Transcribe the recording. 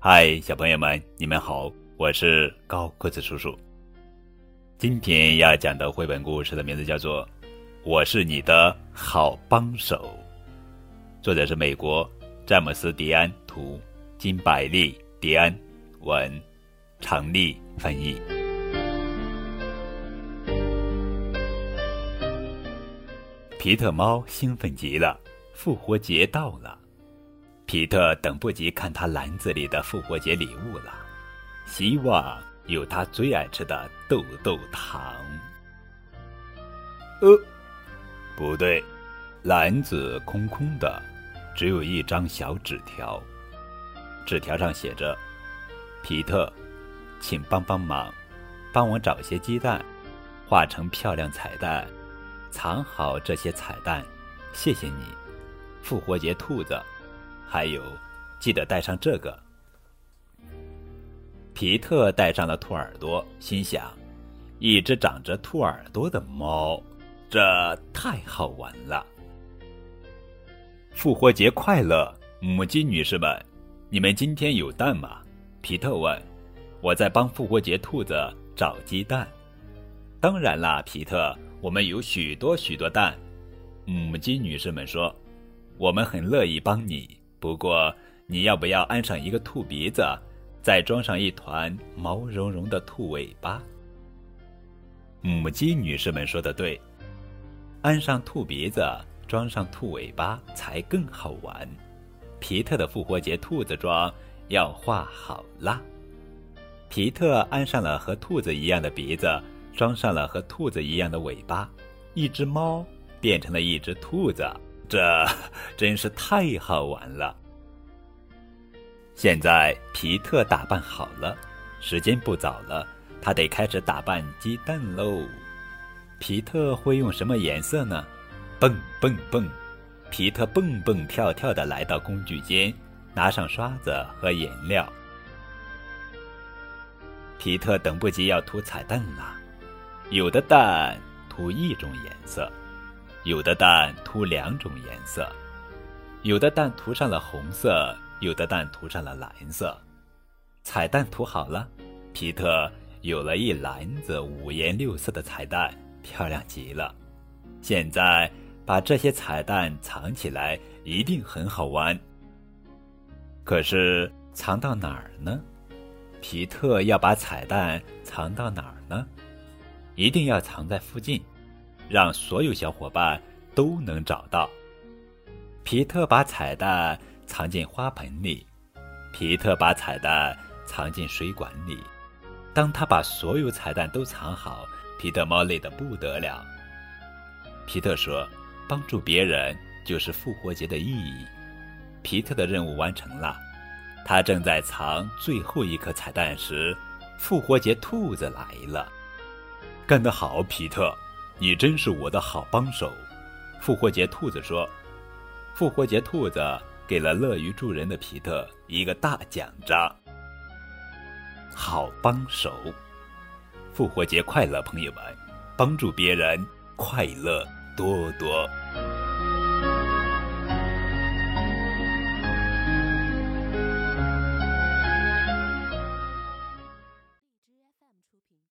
嗨，小朋友们，你们好，我是高个子叔叔。今天要讲的绘本故事的名字叫做《我是你的好帮手》，作者是美国詹姆斯·迪安图，金百利·迪安文，常丽翻译。皮特猫兴奋极了，复活节到了。皮特等不及看他篮子里的复活节礼物了，希望有他最爱吃的豆豆糖。呃，不对，篮子空空的，只有一张小纸条。纸条上写着：“皮特，请帮帮忙，帮我找些鸡蛋，画成漂亮彩蛋，藏好这些彩蛋。谢谢你，复活节兔子。”还有，记得带上这个。皮特带上了兔耳朵，心想：一只长着兔耳朵的猫，这太好玩了。复活节快乐，母鸡女士们，你们今天有蛋吗？皮特问。我在帮复活节兔子找鸡蛋。当然啦，皮特，我们有许多许多蛋。母鸡女士们说：“我们很乐意帮你。”不过，你要不要安上一个兔鼻子，再装上一团毛茸茸的兔尾巴？母鸡女士们说的对，安上兔鼻子，装上兔尾巴才更好玩。皮特的复活节兔子装要画好啦。皮特安上了和兔子一样的鼻子，装上了和兔子一样的尾巴，一只猫变成了一只兔子。这真是太好玩了！现在皮特打扮好了，时间不早了，他得开始打扮鸡蛋喽。皮特会用什么颜色呢？蹦蹦蹦！皮特蹦蹦跳跳的来到工具间，拿上刷子和颜料。皮特等不及要涂彩蛋了，有的蛋涂一种颜色。有的蛋涂两种颜色，有的蛋涂上了红色，有的蛋涂上了蓝色。彩蛋涂好了，皮特有了一篮子五颜六色的彩蛋，漂亮极了。现在把这些彩蛋藏起来，一定很好玩。可是藏到哪儿呢？皮特要把彩蛋藏到哪儿呢？一定要藏在附近。让所有小伙伴都能找到。皮特把彩蛋藏进花盆里，皮特把彩蛋藏进水管里。当他把所有彩蛋都藏好，皮特猫累得不得了。皮特说：“帮助别人就是复活节的意义。”皮特的任务完成了。他正在藏最后一颗彩蛋时，复活节兔子来了。干得好，皮特！你真是我的好帮手，复活节兔子说。复活节兔子给了乐于助人的皮特一个大奖章。好帮手，复活节快乐，朋友们！帮助别人，快乐多多。